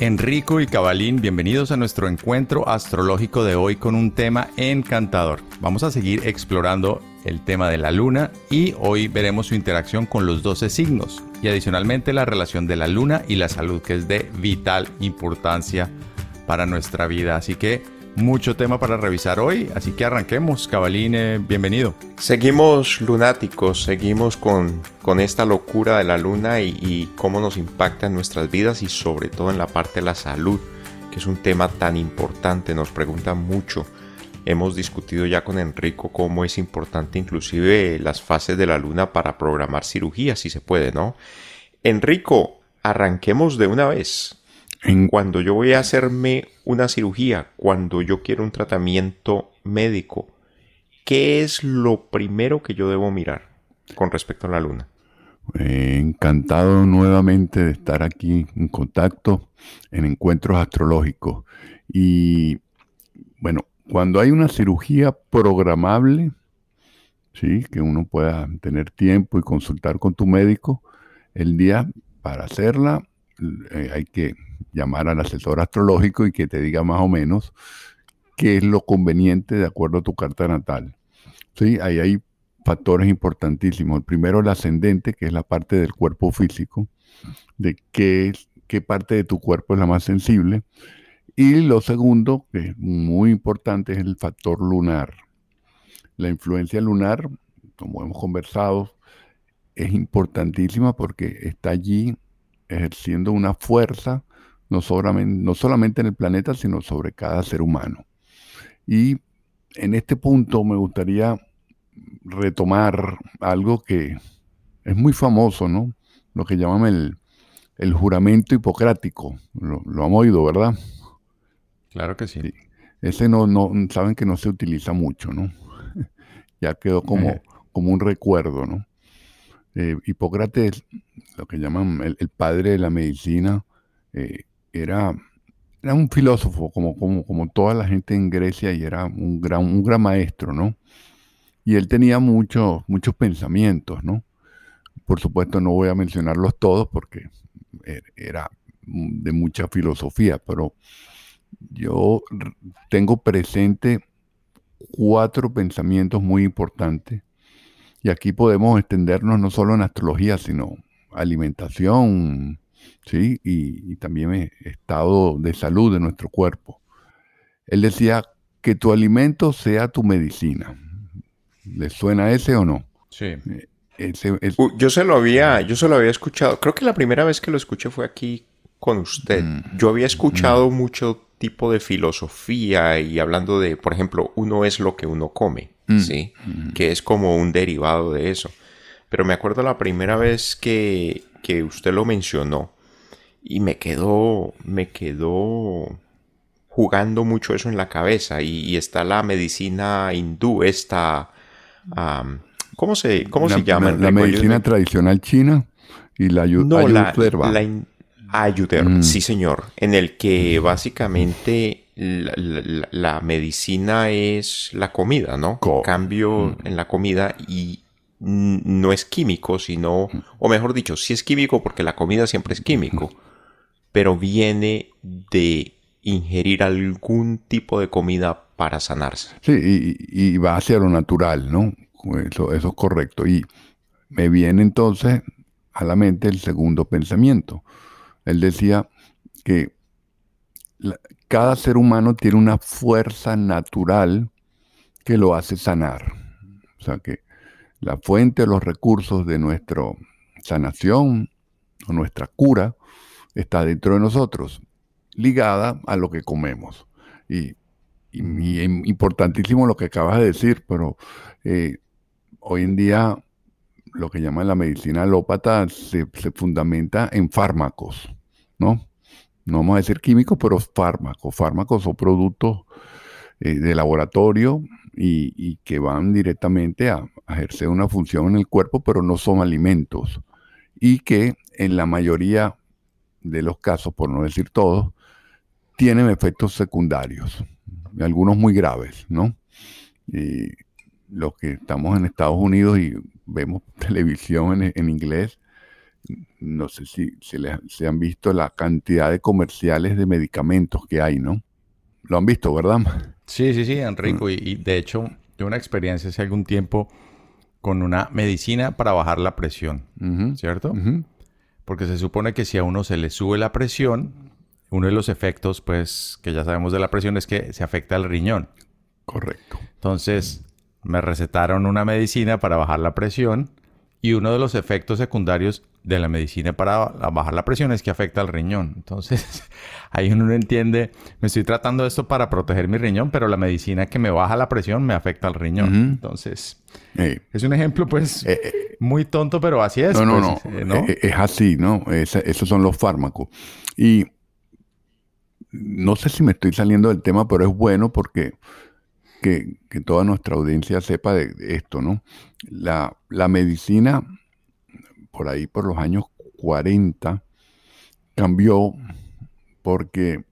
Enrico y Cabalín, bienvenidos a nuestro encuentro astrológico de hoy con un tema encantador. Vamos a seguir explorando el tema de la luna y hoy veremos su interacción con los 12 signos y adicionalmente la relación de la luna y la salud que es de vital importancia para nuestra vida. Así que mucho tema para revisar hoy, así que arranquemos. Cabalín, eh, bienvenido. Seguimos lunáticos, seguimos con, con esta locura de la luna y, y, cómo nos impacta en nuestras vidas y sobre todo en la parte de la salud, que es un tema tan importante, nos preguntan mucho. Hemos discutido ya con Enrico cómo es importante inclusive las fases de la luna para programar cirugía, si se puede, ¿no? Enrico, arranquemos de una vez. Cuando yo voy a hacerme una cirugía, cuando yo quiero un tratamiento médico, ¿qué es lo primero que yo debo mirar con respecto a la luna? encantado nuevamente de estar aquí en contacto en encuentros astrológicos. Y bueno, cuando hay una cirugía programable, sí, que uno pueda tener tiempo y consultar con tu médico, el día para hacerla eh, hay que llamar al asesor astrológico y que te diga más o menos qué es lo conveniente de acuerdo a tu carta natal. Sí, ahí hay factores importantísimos. El primero, el ascendente, que es la parte del cuerpo físico, de qué, qué parte de tu cuerpo es la más sensible. Y lo segundo, que es muy importante, es el factor lunar. La influencia lunar, como hemos conversado, es importantísima porque está allí ejerciendo una fuerza no solamente, no solamente en el planeta, sino sobre cada ser humano. Y en este punto me gustaría retomar algo que es muy famoso, ¿no? Lo que llaman el, el juramento hipocrático. Lo, lo, han oído, ¿verdad? Claro que sí. Ese no, no, saben que no se utiliza mucho, ¿no? ya quedó como, como un recuerdo, ¿no? Eh, Hipócrates, lo que llaman el, padre de la medicina, eh, era, era un filósofo, como, como, como toda la gente en Grecia, y era un gran, un gran maestro, ¿no? Y él tenía muchos, muchos pensamientos, ¿no? Por supuesto, no voy a mencionarlos todos porque er, era de mucha filosofía, pero yo tengo presente cuatro pensamientos muy importantes. Y aquí podemos extendernos no solo en astrología, sino alimentación, ¿sí? Y, también estado de salud de nuestro cuerpo. Él decía que tu alimento sea tu medicina. ¿Le suena ese o no? Sí. Eh, yo se lo había, yo se lo había escuchado. Creo que la primera vez que lo escuché fue aquí con usted. Mm. Yo había escuchado mm. mucho tipo de filosofía y hablando de, por ejemplo, uno es lo que uno come, mm. ¿sí? Que es como un derivado de eso. Pero me acuerdo la primera vez que, que usted lo mencionó, y me quedó, me quedó jugando mucho eso en la cabeza y, está la medicina hindú, esta, ¿cómo se, cómo se llama? La, medicina tradicional china y la no, La, mm. sí señor, en el que básicamente la, medicina es la comida, ¿no? Cambio mm. en la comida y no es químico, sino, o mejor dicho, sí es químico porque la comida siempre es químico pero viene de ingerir algún tipo de comida para sanarse. Sí, y, va hacia lo natural, ¿no? Eso, eso es correcto. Y me viene entonces a la mente el segundo pensamiento. Él decía que cada ser humano tiene una fuerza natural que lo hace sanar. O sea que la fuente, los recursos de nuestra sanación o nuestra cura está dentro de nosotros, ligada a lo que comemos. Y, importantísimo lo que acabas de decir, pero eh, hoy en día lo que llaman la medicina alópata se, fundamenta en fármacos, ¿no? No vamos a decir químicos, pero fármacos. Fármacos o productos eh, de laboratorio y, que van directamente a, ejercer una función en el cuerpo, pero no son alimentos. Y que en la mayoría de los casos, por no decir todos, tienen efectos secundarios, algunos muy graves, ¿no? Los que estamos en Estados Unidos y vemos televisión en, inglés, no sé si se, han visto la cantidad de comerciales de medicamentos que hay, ¿no? Lo han visto, ¿verdad? Sí, sí, sí, Enrico. Y, de hecho, tuve una experiencia hace algún tiempo con una medicina para bajar la presión, ¿cierto? Porque se supone que si a uno se le sube la presión, uno de los efectos, pues, que ya sabemos de la presión es que se afecta al riñón. Correcto. Entonces, me recetaron una medicina para bajar la presión y uno de los efectos secundarios de la medicina para bajar la presión es que afecta al riñón. Entonces, ahí uno no entiende, me estoy tratando esto para proteger mi riñón, pero la medicina que me baja la presión me afecta al riñón. Entonces, es un ejemplo pues eh, eh, muy tonto, pero así es. No, no, pues, no. Eh, es así, ¿no? esos son los fármacos. Y no sé si me estoy saliendo del tema, pero es bueno porque que, toda nuestra audiencia sepa de, esto, ¿no? La, medicina, por ahí por los años 40, cambió porque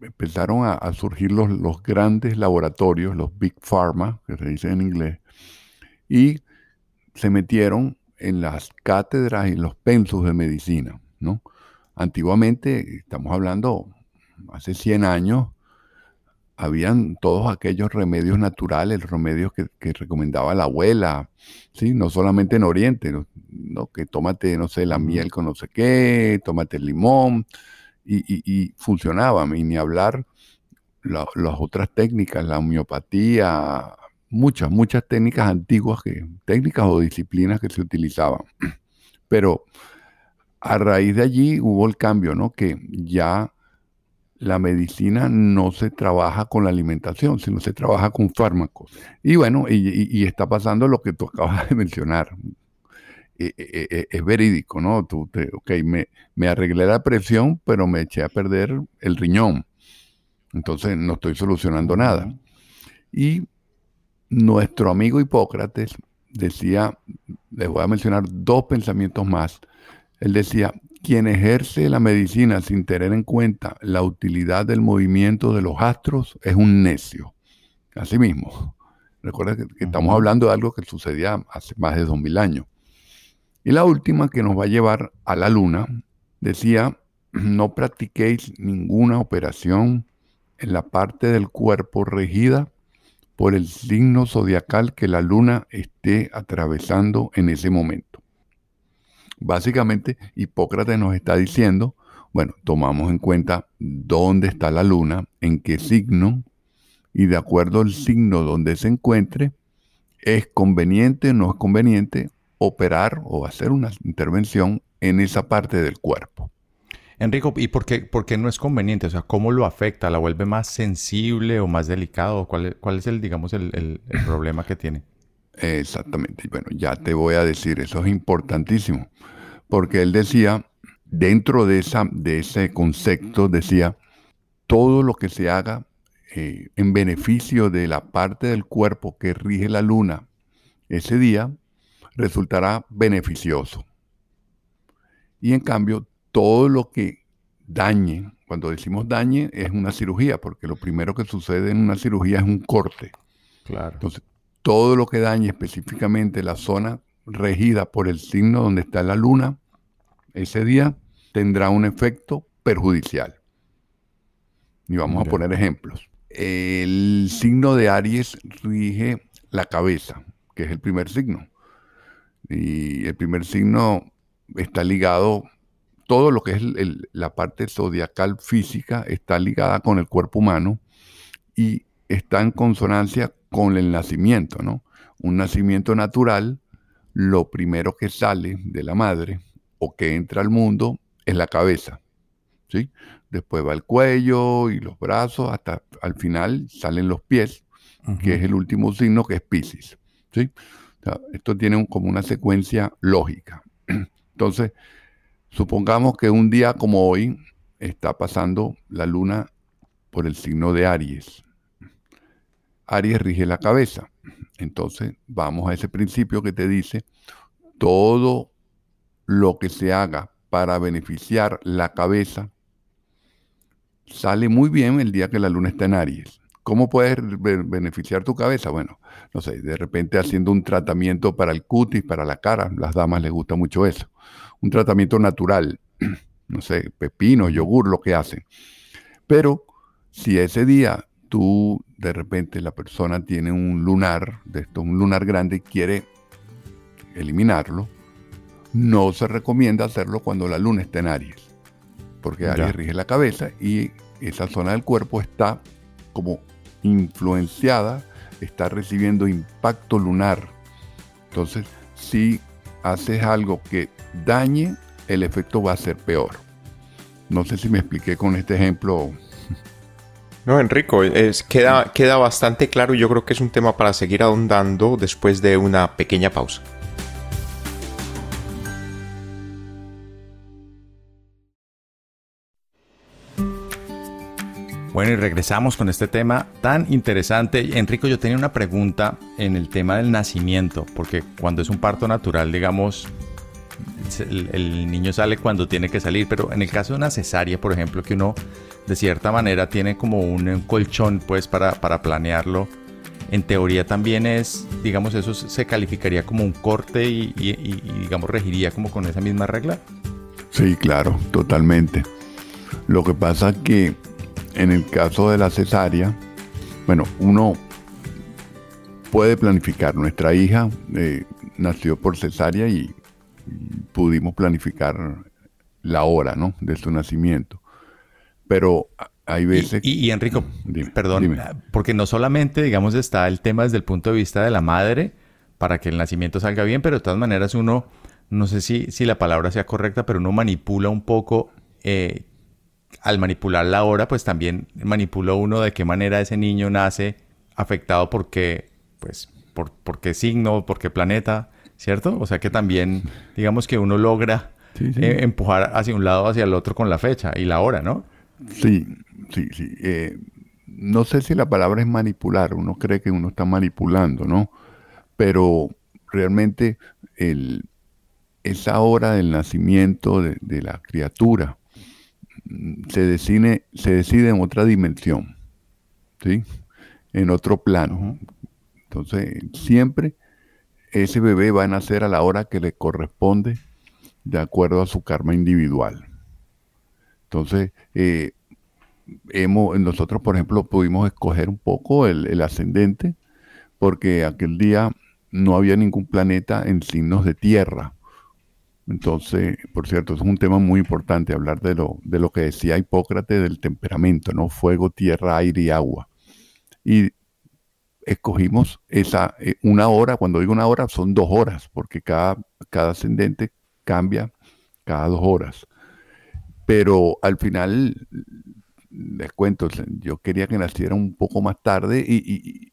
empezaron a, surgir los, los, grandes laboratorios, los Big Pharma, que se dice en inglés, y se metieron en las cátedras y los pensos de medicina, ¿no? Antiguamente, estamos hablando hace 100 años, habían todos aquellos remedios naturales, remedios que, recomendaba la abuela, ¿sí? no solamente en Oriente, ¿no? que tómate, no sé, la miel con no sé qué, tómate el limón, y, y, funcionaba, y ni hablar las otras técnicas, la homeopatía, muchas, muchas técnicas antiguas, que, técnicas o disciplinas que se utilizaban. Pero a raíz de allí hubo el cambio, ¿no? Que ya la medicina no se trabaja con la alimentación, sino se trabaja con fármacos. Y bueno, y, está pasando lo que tú acabas de mencionar. E, e, e, es verídico, ¿no? Tú te, ok, me, me arreglé la presión, pero me eché a perder el riñón. Entonces no estoy solucionando nada. Y nuestro amigo Hipócrates decía, les voy a mencionar dos pensamientos más. Él decía, quien ejerce la medicina sin tener en cuenta la utilidad del movimiento de los astros es un necio. Asimismo, recuerda que, estamos hablando de algo que sucedía hace más de dos mil años. Y la última que nos va a llevar a la luna, decía, no practiquéis ninguna operación en la parte del cuerpo regida por el signo zodiacal que la luna esté atravesando en ese momento. Básicamente, Hipócrates nos está diciendo, bueno, tomamos en cuenta dónde está la luna, en qué signo, y de acuerdo al signo donde se encuentre, es conveniente o no es conveniente operar o hacer una intervención en esa parte del cuerpo. Enrico, ¿y por qué, por qué no es conveniente? O sea, ¿cómo lo afecta? ¿La vuelve más sensible o más delicado? ¿Cuál, cuál es el, digamos, el, el problema que tiene? Exactamente. Bueno, ya te voy a decir, eso es importantísimo, porque él decía, dentro de, esa, de ese concepto, decía, todo lo que se haga eh, en beneficio de la parte del cuerpo que rige la luna ese día, resultará beneficioso. Y en cambio, todo lo que dañe, cuando decimos dañe, es una cirugía, porque lo primero que sucede en una cirugía es un corte. Claro. Entonces, todo lo que dañe específicamente la zona regida por el signo donde está la luna, ese día tendrá un efecto perjudicial. Y vamos a poner ejemplos. El signo de Aries rige la cabeza, que es el primer signo. Y el primer signo está ligado, todo lo que es la parte zodiacal física está ligada con el cuerpo humano y está en consonancia con el nacimiento, ¿no? Un nacimiento natural, lo primero que sale de la madre o que entra al mundo es la cabeza, ¿sí? Después va el cuello y los brazos, hasta al final salen los pies, que es el último signo que es Pisces, ¿sí? esto tiene como una secuencia lógica. Entonces, supongamos que un día como hoy está pasando la luna por el signo de Aries. Aries rige la cabeza. Entonces, vamos a ese principio que te dice, todo lo que se haga para beneficiar la cabeza sale muy bien el día que la luna está en Aries. ¿Cómo puedes beneficiar tu cabeza? Bueno, no sé, de repente haciendo un tratamiento para el cutis, para la cara, las damas les gusta mucho eso. Un tratamiento natural, no sé, pepino, yogur, lo que hacen. Pero si ese día tú, de repente la persona tiene un lunar, de esto, un lunar grande y quiere eliminarlo, no se recomienda hacerlo cuando la luna está en Aries, porque Aries rige la cabeza y esa zona del cuerpo está como influenciada, está recibiendo impacto lunar. Entonces, si haces algo que dañe, el efecto va a ser peor. No sé si me expliqué con este ejemplo. No, Enrico, queda, queda bastante claro y yo creo que es un tema para seguir ahondando después de una pequeña pausa. Bueno, y regresamos con este tema tan interesante. Enrico, yo tenía una pregunta en el tema del nacimiento, porque cuando es un parto natural, digamos, el, niño sale cuando tiene que salir, pero en el caso de una cesárea, por ejemplo, que uno de cierta manera tiene como un, colchón, pues, para, para planearlo, en teoría también es, digamos, eso se calificaría como un corte y, digamos, regiría como con esa misma regla. Sí, claro, totalmente. Lo que pasa es que en el caso de la cesárea, bueno, uno puede planificar. Nuestra hija eh, nació por cesárea y, pudimos planificar la hora, ¿no? De su nacimiento. Pero hay veces... Y, Enrico, perdón, porque no solamente, digamos, está el tema desde el punto de vista de la madre para que el nacimiento salga bien, pero de todas maneras uno, no sé si, si la palabra sea correcta, pero uno manipula un poco eh, al manipular la hora, pues también manipula uno de qué manera ese niño nace afectado por qué, pues, por, por qué signo, por qué planeta, ¿cierto? O sea que también, digamos que uno logra eh, empujar hacia un lado, hacia el otro con la fecha y la hora, ¿no? Sí, sí, sí. Eh, no sé si la palabra es manipular, uno cree que uno está manipulando, ¿no? Pero realmente el, esa hora del nacimiento de, de la criatura, se decide, se decide en otra dimensión, ¿sí? en otro plano. Entonces, siempre ese bebé va a nacer a la hora que le corresponde de acuerdo a su karma individual. Entonces, eh, hemos, nosotros, por ejemplo, pudimos escoger un poco el, ascendente porque aquel día no había ningún planeta en signos de tierra. Entonces, por cierto, es un tema muy importante hablar de lo, de lo que decía Hipócrates del temperamento, ¿no? Fuego, tierra, aire y agua. Y escogimos esa, eh, una hora, cuando digo una hora, son dos horas, porque cada, cada ascendente cambia cada dos horas. Pero al final, les cuento, yo quería que naciera un poco más tarde y,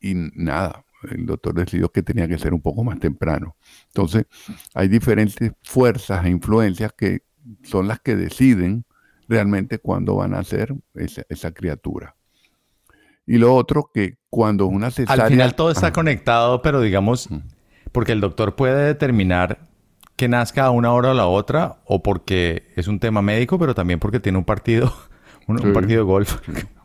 y nada, el doctor decidió que tenía que ser un poco más temprano. Entonces, hay diferentes fuerzas e influencias que son las que deciden realmente cuándo van a ser esa, criatura. Y lo otro, que cuando una cesárea... Al final todo está conectado, pero digamos, porque el doctor puede determinar que nazca a una hora o la otra, o porque es un tema médico, pero también porque tiene un partido un, partido de golf.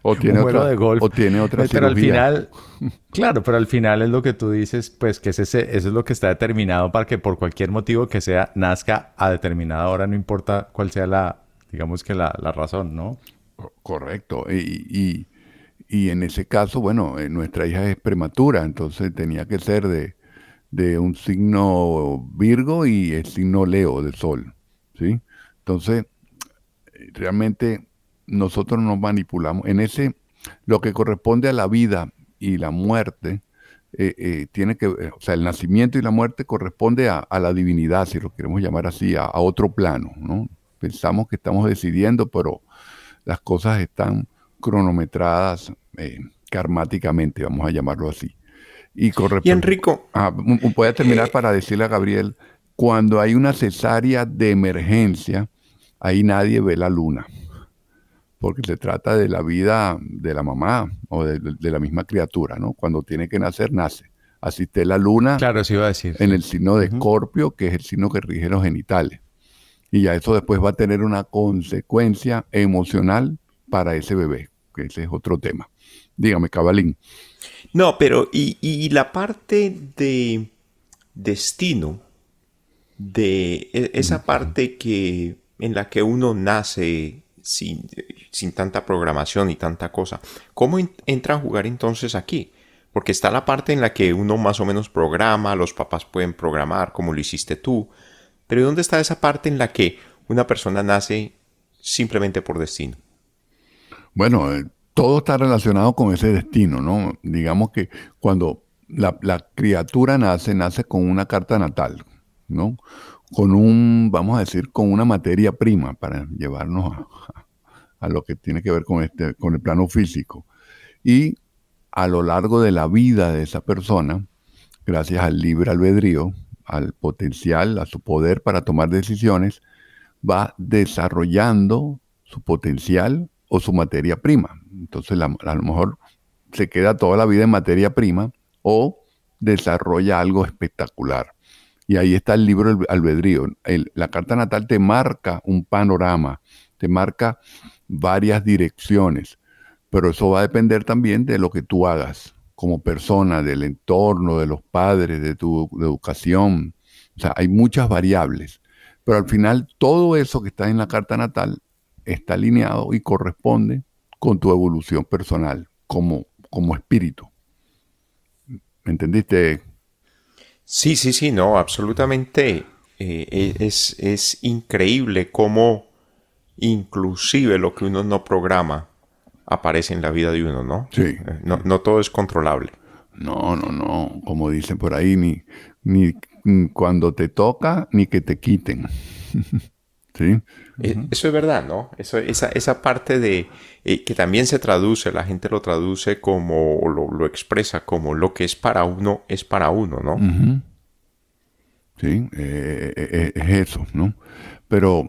O tiene otra, de golf. O tiene otra Pero al final, claro, pero al final es lo que tú dices, pues que ese, eso es lo que está determinado para que por cualquier motivo que sea, nazca a determinada hora, no importa cuál sea la, digamos que la, razón, ¿no? Correcto. Y, y, en ese caso, bueno, eh, nuestra hija es prematura, entonces tenía que ser de, de un signo Virgo y el signo Leo de Sol. ¿sí? Entonces, realmente nosotros nos manipulamos. En ese, lo que corresponde a la vida y la muerte, eh, eh, tiene que, o sea, el nacimiento y la muerte corresponde a, la divinidad, si lo queremos llamar así, a, otro plano, ¿no? Pensamos que estamos decidiendo, pero las cosas están cronometradas eh, karmáticamente, vamos a llamarlo así. Y, y Enrico. Ah, voy a terminar para decirle a Gabriel, cuando hay una cesárea de emergencia, ahí nadie ve la luna porque se trata de la vida de la mamá o de, la misma criatura, ¿no? Cuando tiene que nacer, nace. Así la luna claro, sí iba a decir, en el signo de Escorpio, que es el signo que rige los genitales. Y ya eso después va a tener una consecuencia emocional para ese bebé, que ese es otro tema. Dígame, Cabalín. No, pero y, la parte de destino, de e, esa parte que en la que uno nace sin, sin tanta programación y tanta cosa. ¿Cómo entra a jugar entonces aquí? Porque está la parte en la que uno más o menos programa, los papás pueden programar como lo hiciste tú, pero ¿dónde está esa parte en la que una persona nace simplemente por destino? Bueno, eh, todo está relacionado con ese destino, ¿no? Digamos que cuando la, criatura nace, nace con una carta natal, ¿no? Con un, vamos a decir, con una materia prima para llevarnos a, a lo que tiene que ver con, este, con el plano físico. Y a lo largo de la vida de esa persona, gracias al libre albedrío, al potencial, a su poder para tomar decisiones, va desarrollando su potencial o su materia prima. Entonces a lo mejor se queda toda la vida en materia prima o desarrolla algo espectacular. Y ahí está el libro albedrío. la carta natal te marca un panorama, te marca varias direcciones, pero eso va a depender también de lo que tú hagas como persona, del entorno, de los padres, de tu educación. O sea, hay muchas variables, pero al final todo eso que está en la carta natal está alineado y corresponde con tu evolución personal como, como espíritu. ¿Me entendiste? Sí, sí, sí, no, absolutamente. Eh, es, es increíble cómo inclusive lo que uno no programa aparece en la vida de uno, ¿no? Sí. Eh, no, no todo es controlable. No, no, no. Como dicen por ahí, ni, ni cuando te toca, ni que te quiten. ¿Sí? Eh, eso es verdad, ¿no? Eso, esa, esa parte de eh, que también se traduce, la gente lo traduce como, lo, lo, expresa como lo que es para uno es para uno, ¿no? Sí, es eso, ¿no? Pero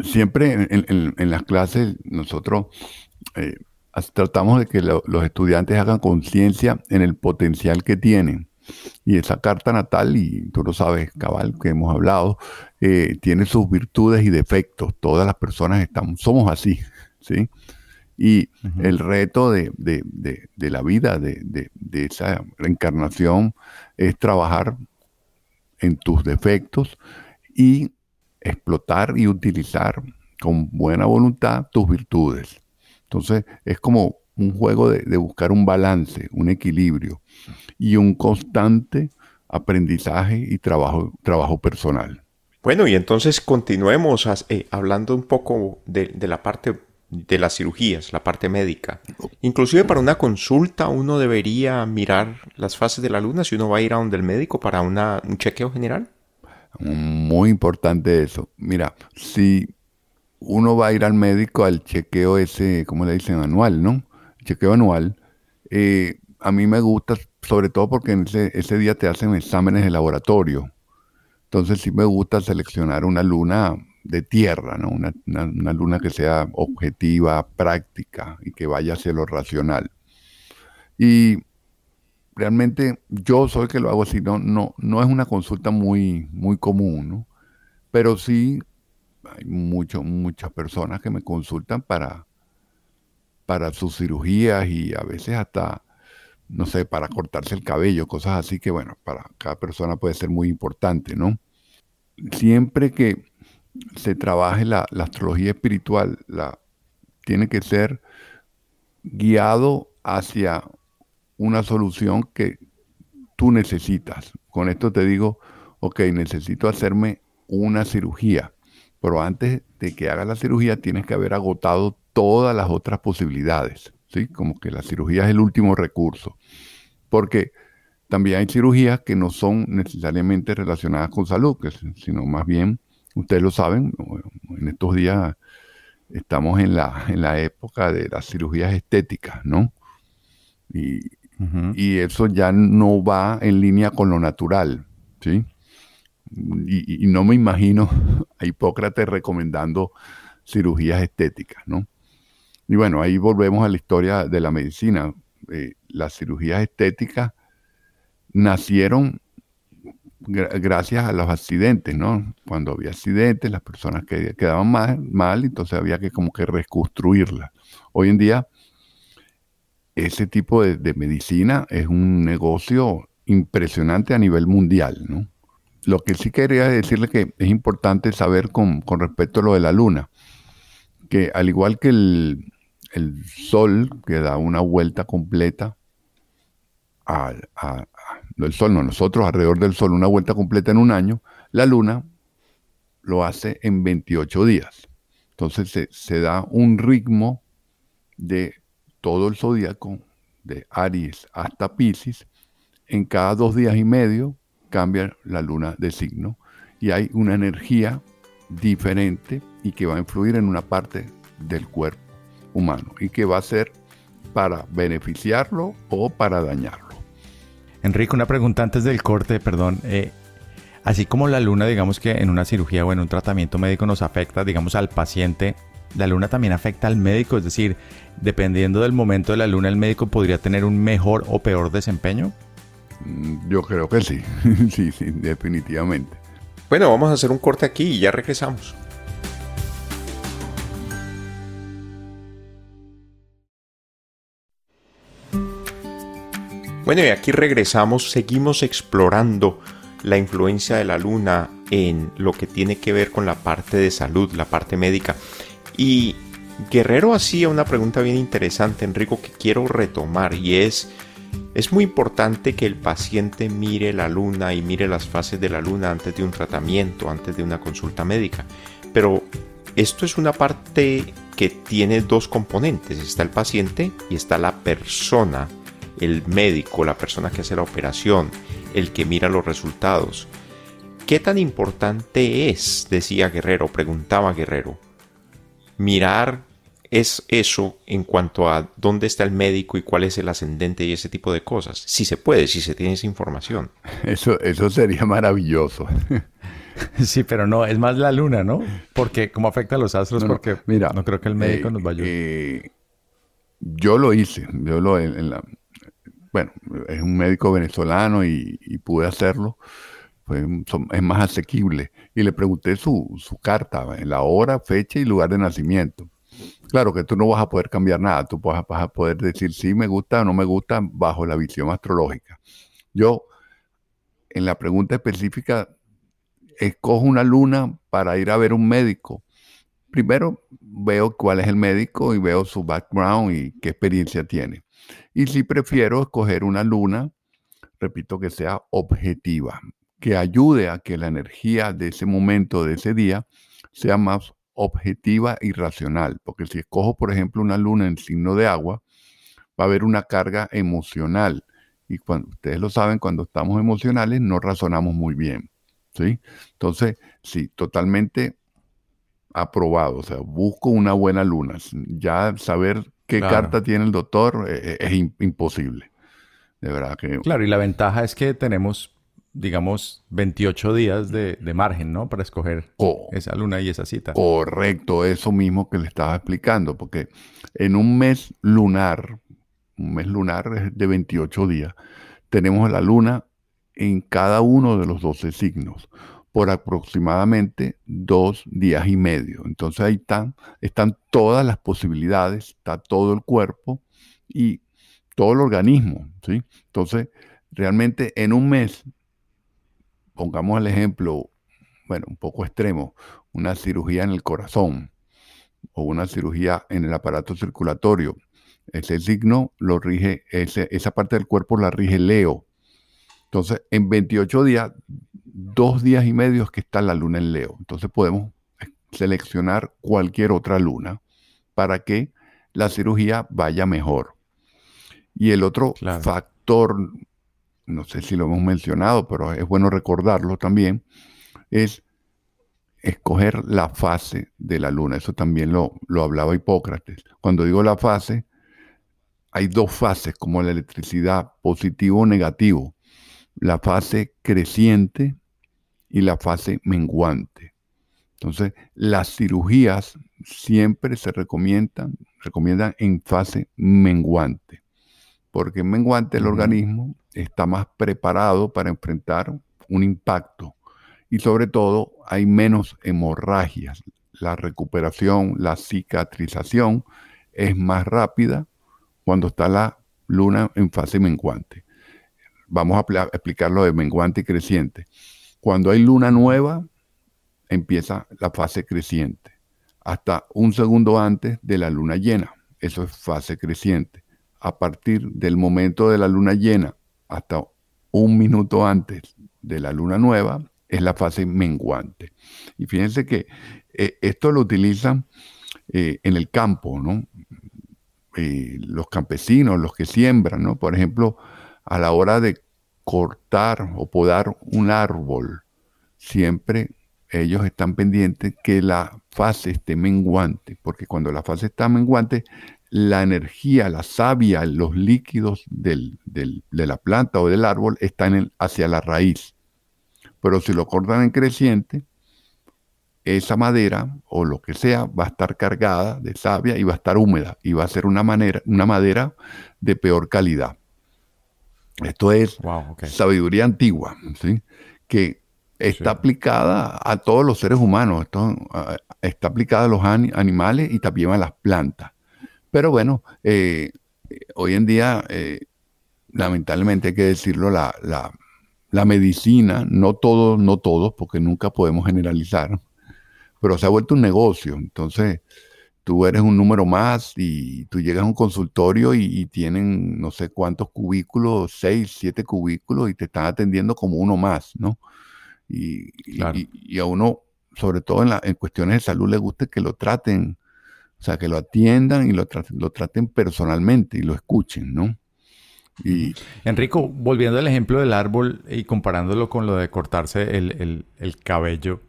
siempre en, las clases nosotros eh, tratamos de que los estudiantes hagan conciencia en el potencial que tienen. Y esa carta natal, y tú lo sabes, cabal, que hemos hablado, eh, tiene sus virtudes y defectos. Todas las personas estamos, somos así, ¿sí? Y el reto de, la vida, de, esa reencarnación, es trabajar en tus defectos y explotar y utilizar con buena voluntad tus virtudes. Entonces es como un juego de, buscar un balance, un equilibrio y un constante aprendizaje y trabajo, trabajo personal. Bueno, y entonces continuemos eh, hablando un poco de, la parte de las cirugías, la parte médica. Inclusive para una consulta uno debería mirar las fases de la luna si uno va a ir a donde el médico para una, un chequeo general. Muy importante eso. Mira, si uno va a ir al médico al chequeo ese, ¿cómo le dicen? Anual, ¿no? Chequeo anual. Eh, a mí me gusta, sobre todo porque en ese, día te hacen exámenes de laboratorio. Entonces sí me gusta seleccionar una luna de tierra. Una, una, luna que sea objetiva, práctica y que vaya hacia lo racional. Y realmente yo soy que lo hago así, no, no, no es una consulta muy, muy común, ¿no? Pero sí hay mucho, muchas personas que me consultan para, para sus cirugías y a veces hasta, no sé, para cortarse el cabello, cosas así que, bueno, para cada persona puede ser muy importante, ¿no? Siempre que se trabaje la, la astrología espiritual, la, tiene que ser guiado hacia una solución que tú necesitas. Con esto te digo, ok, necesito hacerme una cirugía, pero antes de que hagas la cirugía tienes que haber agotado todas las otras posibilidades, ¿sí? Como que la cirugía es el último recurso. Porque también hay cirugías que no son necesariamente relacionadas con salud, sino más bien, ustedes lo saben, en estos días estamos en la, en la época de las cirugías estéticas, ¿no? Y, y eso ya no va en línea con lo natural, ¿sí? Y, no me imagino a Hipócrates recomendando cirugías estéticas, ¿no? Y bueno, ahí volvemos a la historia de la medicina. Eh, las cirugías estéticas nacieron gracias a los accidentes, ¿no? Cuando había accidentes, las personas que quedaban mal, mal, entonces había que como que reconstruirlas. Hoy en día ese tipo de, medicina es un negocio impresionante a nivel mundial, ¿no? Lo que sí quería decirle que es importante saber con, respecto a lo de la luna, que al igual que el, sol, que da una vuelta completa al sol, no, nosotros alrededor del sol, una vuelta completa en un año, la luna lo hace en 28 días. Entonces se, se da un ritmo de todo el zodíaco, de Aries hasta Pisces, en cada dos días y medio cambia la luna de signo y hay una energía diferente y que va a influir en una parte del cuerpo humano y que va a ser para beneficiarlo o para dañarlo. Enrique, una pregunta antes del corte, perdón. Eh, así como la luna, digamos que en una cirugía o en un tratamiento médico nos afecta, digamos, al paciente, la luna también afecta al médico, es decir, dependiendo del momento de la luna, el médico podría tener un mejor o peor desempeño. Mm, yo creo que sí, sí, sí, definitivamente. Bueno, vamos a hacer un corte aquí y ya regresamos. Bueno, y aquí regresamos, seguimos explorando la influencia de la luna en lo que tiene que ver con la parte de salud, la parte médica. Y Guerrero hacía una pregunta bien interesante, Enrico, que quiero retomar y es, es muy importante que el paciente mire la luna y mire las fases de la luna antes de un tratamiento, antes de una consulta médica. Pero esto es una parte que tiene dos componentes, está el paciente y está la persona, el médico, la persona que hace la operación, el que mira los resultados. ¿Qué tan importante es, decía Guerrero, preguntaba Guerrero, mirar es eso en cuanto a dónde está el médico y cuál es el ascendente y ese tipo de cosas. Si se puede, si se tiene esa información. Eso, eso sería maravilloso. Sí, pero no, es más la luna, ¿no? Porque como afecta a los astros, porque mira, no creo que el médico nos vaya. Eh, yo lo hice, yo lo en, la, bueno, es un médico venezolano y, pude hacerlo es más asequible. Y le pregunté su, su carta, la hora, fecha y lugar de nacimiento. Claro que tú no vas a poder cambiar nada, tú vas a, poder decir si me gusta o no me gusta bajo la visión astrológica. Yo, en la pregunta específica, escojo una luna para ir a ver un médico. Primero veo cuál es el médico y veo su background y qué experiencia tiene. Y si prefiero escoger una luna, repito, que sea objetiva, que ayude a que la energía de ese momento, de ese día, sea más objetiva y racional. Porque si escojo, por ejemplo, una luna en signo de agua, va a haber una carga emocional. Y cuando ustedes lo saben, cuando estamos emocionales no razonamos muy bien. ¿sí? Entonces, sí, totalmente aprobado. O sea, busco una buena luna. Ya saber qué carta tiene el doctor eh, eh, es, imposible. De verdad que. Claro, y la ventaja es que tenemos digamos, 28 días de, margen, ¿no? Para escoger esa luna y esa cita. Correcto, eso mismo que le estaba explicando, porque en un mes lunar, un mes lunar de 28 días, tenemos la luna en cada uno de los 12 signos por aproximadamente dos días y medio. Entonces ahí están, están todas las posibilidades, está todo el cuerpo y todo el organismo, ¿sí? Entonces, realmente en un mes pongamos el ejemplo, bueno, un poco extremo, una cirugía en el corazón o una cirugía en el aparato circulatorio. Ese signo lo rige, esa parte del cuerpo la rige Leo. Entonces, en 28 días, dos días y medio es que está la luna en Leo. Entonces podemos seleccionar cualquier otra luna para que la cirugía vaya mejor. Y el otro factor, no sé si lo hemos mencionado, pero es bueno recordarlo también, es escoger la fase de la luna. Eso también lo, lo hablaba Hipócrates. Cuando digo la fase, hay dos fases como la electricidad, positivo o negativo. La fase creciente y la fase menguante. Entonces, las cirugías siempre se recomiendan, recomiendan en fase menguante, porque en menguante el organismo está más preparado para enfrentar un impacto y sobre todo hay menos hemorragias. La recuperación, la cicatrización es más rápida cuando está la luna en fase menguante. Vamos a explicarlo de menguante y creciente. Cuando hay luna nueva, empieza la fase creciente, hasta un segundo antes de la luna llena. Eso es fase creciente. A partir del momento de la luna llena hasta un minuto antes de la luna nueva, es la fase menguante. Y fíjense que eh, esto lo utilizan eh, en el campo, ¿no? Eh, los campesinos, los que siembran, ¿no? Por ejemplo, a la hora de cortar o podar un árbol, siempre ellos están pendientes que la fase esté menguante, porque cuando la fase está menguante, la energía, la savia, los líquidos de la planta o del árbol están hacia la raíz. Pero si lo cortan en creciente, esa madera o lo que sea va a estar cargada de savia y va a estar húmeda y va a ser una, manera, una madera de peor calidad. Esto es sabiduría antigua, ¿sí? que está aplicada a todos los seres humanos, esto, está aplicada a los animales y también a las plantas. Pero bueno, eh, hoy en día, eh, lamentablemente hay que decirlo, la, la, medicina, no todos, no todos, porque nunca podemos generalizar, pero se ha vuelto un negocio. Entonces, tú eres un número más y tú llegas a un consultorio y, tienen no sé cuántos cubículos, seis, siete cubículos y te están atendiendo como uno más, ¿no? Y, y, a uno, sobre todo en, en, cuestiones de salud, le gusta que lo traten, o sea, que lo atiendan y lo traten, lo traten personalmente y lo escuchen, ¿no? Y, Enrico, volviendo al ejemplo del árbol y comparándolo con lo de cortarse el, el cabello,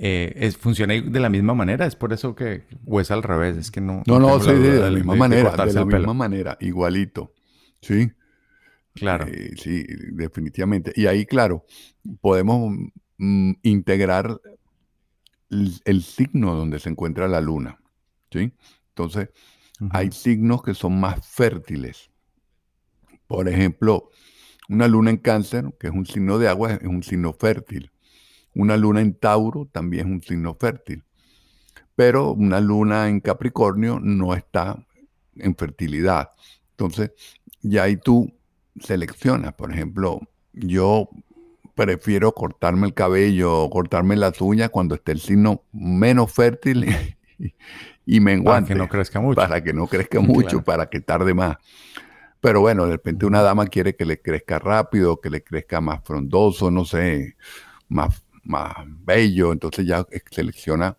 eh, es, funciona de la misma manera, es por eso que, o es al revés, es que no. No, no, sí, de, la misma manera, de, la misma manera, igualito, ¿sí? Claro. Eh, sí, definitivamente. Y ahí, claro, podemos mm, integrar el, signo donde se encuentra la luna, ¿sí? Entonces, hay signos que son más fértiles. Por ejemplo, una luna en cáncer, que es un signo de agua, es un signo fértil. Una luna en Tauro también es un signo fértil, pero una luna en Capricornio no está en fertilidad. Entonces, ya ahí tú seleccionas, por ejemplo, yo prefiero cortarme el cabello o cortarme las uñas cuando esté el signo menos fértil y, menguante. Para que no crezca mucho. Para que no crezca mucho, para que tarde más. Pero bueno, de repente una dama quiere que le crezca rápido, que le crezca más frondoso, no sé, más más bello, entonces ya selecciona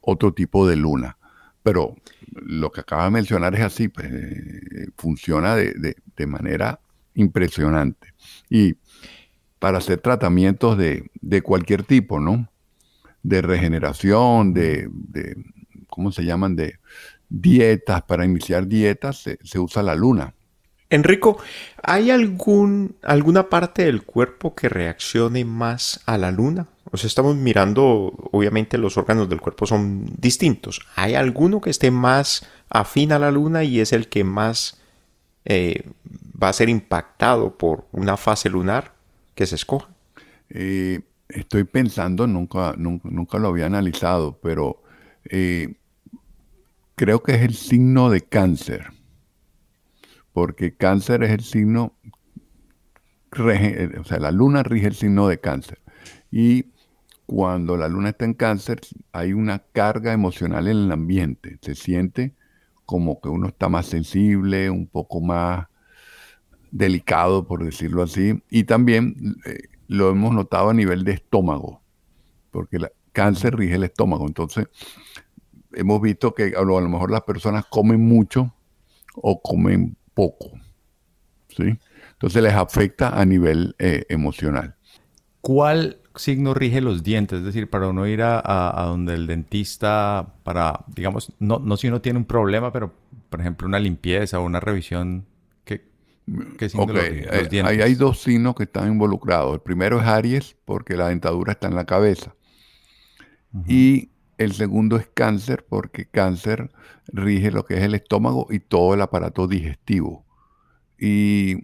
otro tipo de luna. Pero lo que acaba de mencionar es así, pues, eh, funciona de, manera impresionante. Y para hacer tratamientos de, cualquier tipo, ¿no? De regeneración, de, ¿cómo se llaman? De dietas, para iniciar dietas se usa la luna. Enrico, ¿hay algún, alguna parte del cuerpo que reaccione más a la luna? O sea, estamos mirando, obviamente los órganos del cuerpo son distintos. ¿Hay alguno que esté más afín a la luna y es el que más eh, va a ser impactado por una fase lunar que se escoja? Eh, estoy pensando, nunca, nunca, lo había analizado, pero eh, creo que es el signo de cáncer porque cáncer es el signo, o sea, la luna rige el signo de cáncer. Y cuando la luna está en cáncer, hay una carga emocional en el ambiente. Se siente como que uno está más sensible, un poco más delicado, por decirlo así, y también eh, lo hemos notado a nivel de estómago, porque cáncer rige el estómago, entonces hemos visto que a lo, mejor las personas comen mucho o comen poco, ¿sí? Entonces les afecta a nivel eh, emocional. ¿Cuál signo rige los dientes? Es decir, para uno ir a, donde el dentista, para, digamos, no, no si uno tiene un problema, pero por ejemplo una limpieza o una revisión, ¿qué, qué signo los, eh, dientes? hay dos signos que están involucrados. El primero es Aries, porque la dentadura está en la cabeza. Y el segundo es cáncer, porque cáncer rige lo que es el estómago y todo el aparato digestivo. Y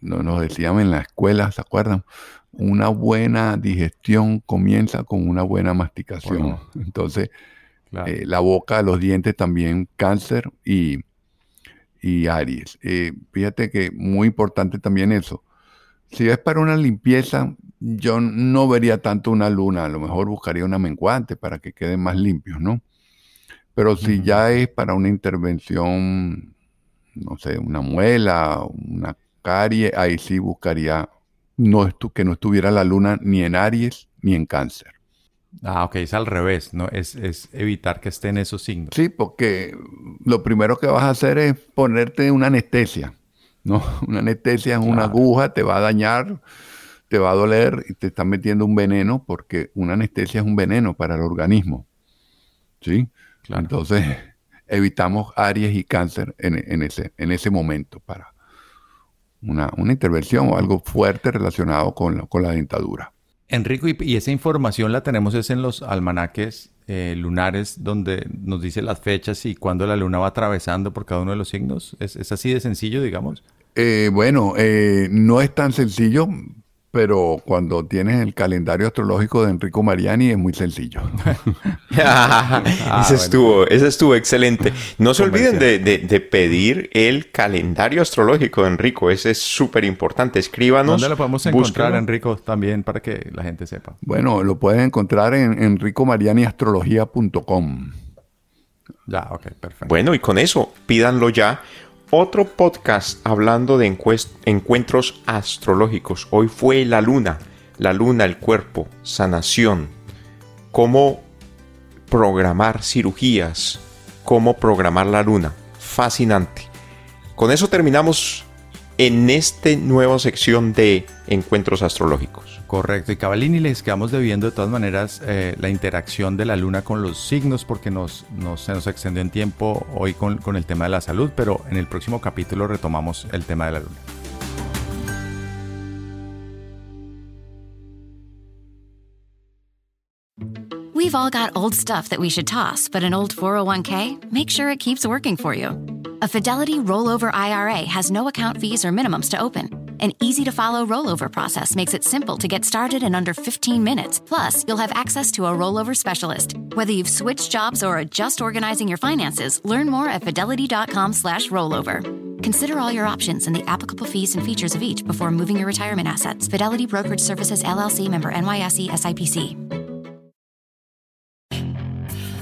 nos decían en la escuela, ¿se acuerdan? Una buena digestión comienza con una buena masticación. Entonces, eh, la boca, los dientes también, cáncer y, y Aries. Eh, fíjate que muy importante también eso. Si es para una limpieza, yo no vería tanto una luna, a lo mejor buscaría una menguante para que queden más limpios, ¿no? Pero si ya es para una intervención, no sé, una muela, una carie, ahí sí buscaría no que no estuviera la luna ni en Aries ni en Cáncer. Ah, ok, es al revés, ¿no? Es, evitar que estén esos signos. Sí, porque lo primero que vas a hacer es ponerte una anestesia, ¿no? Una anestesia es una aguja, te va a dañar, te va a doler y te están metiendo un veneno porque una anestesia es un veneno para el organismo, ¿sí? Entonces, evitamos Aries y Cáncer en, ese, en ese momento para una, intervención o algo fuerte relacionado con la, con la dentadura. Enrico, y, esa información la tenemos es en los almanaques eh, lunares donde nos dice las fechas y cuándo la luna va atravesando por cada uno de los signos. ¿Es, así de sencillo, digamos? Eh, bueno, eh, no es tan sencillo pero cuando tienes el calendario astrológico de Enrico Mariani es muy sencillo. Ah, ese, estuvo, ese estuvo excelente. No se olviden de, pedir el calendario astrológico de Enrico, ese es súper importante. Escríbanos. ¿Dónde lo podemos encontrar, Enrico, también para que la gente sepa? Bueno, lo pueden encontrar en enricomarianiastrología.com. Ya, ok, perfecto. Bueno, y con eso, pídanlo ya otro podcast hablando de encuentros astrológicos. Hoy fue la luna, la luna, el cuerpo, sanación, cómo programar cirugías, cómo programar la luna. Fascinante. Con eso terminamos en esta nueva sección de encuentros astrológicos. Correcto, y Cavalini les quedamos debiendo de todas maneras eh, la interacción de la luna con los signos porque nos, se nos extendió en tiempo hoy con, con el tema de la salud, pero en el próximo capítulo retomamos el tema de la luna. We've all got old stuff that we should toss, but an old 401k, make sure it keeps working for you. A Fidelity Rollover IRA has no account fees or minimums to open. An easy to follow rollover process makes it simple to get started in under 15 minutes. Plus, you'll have access to a rollover specialist. Whether you've switched jobs or are just organizing your finances, learn more at fidelity.com/slash rollover. Consider all your options and the applicable fees and features of each before moving your retirement assets. Fidelity Brokerage Services LLC member NYSE SIPC.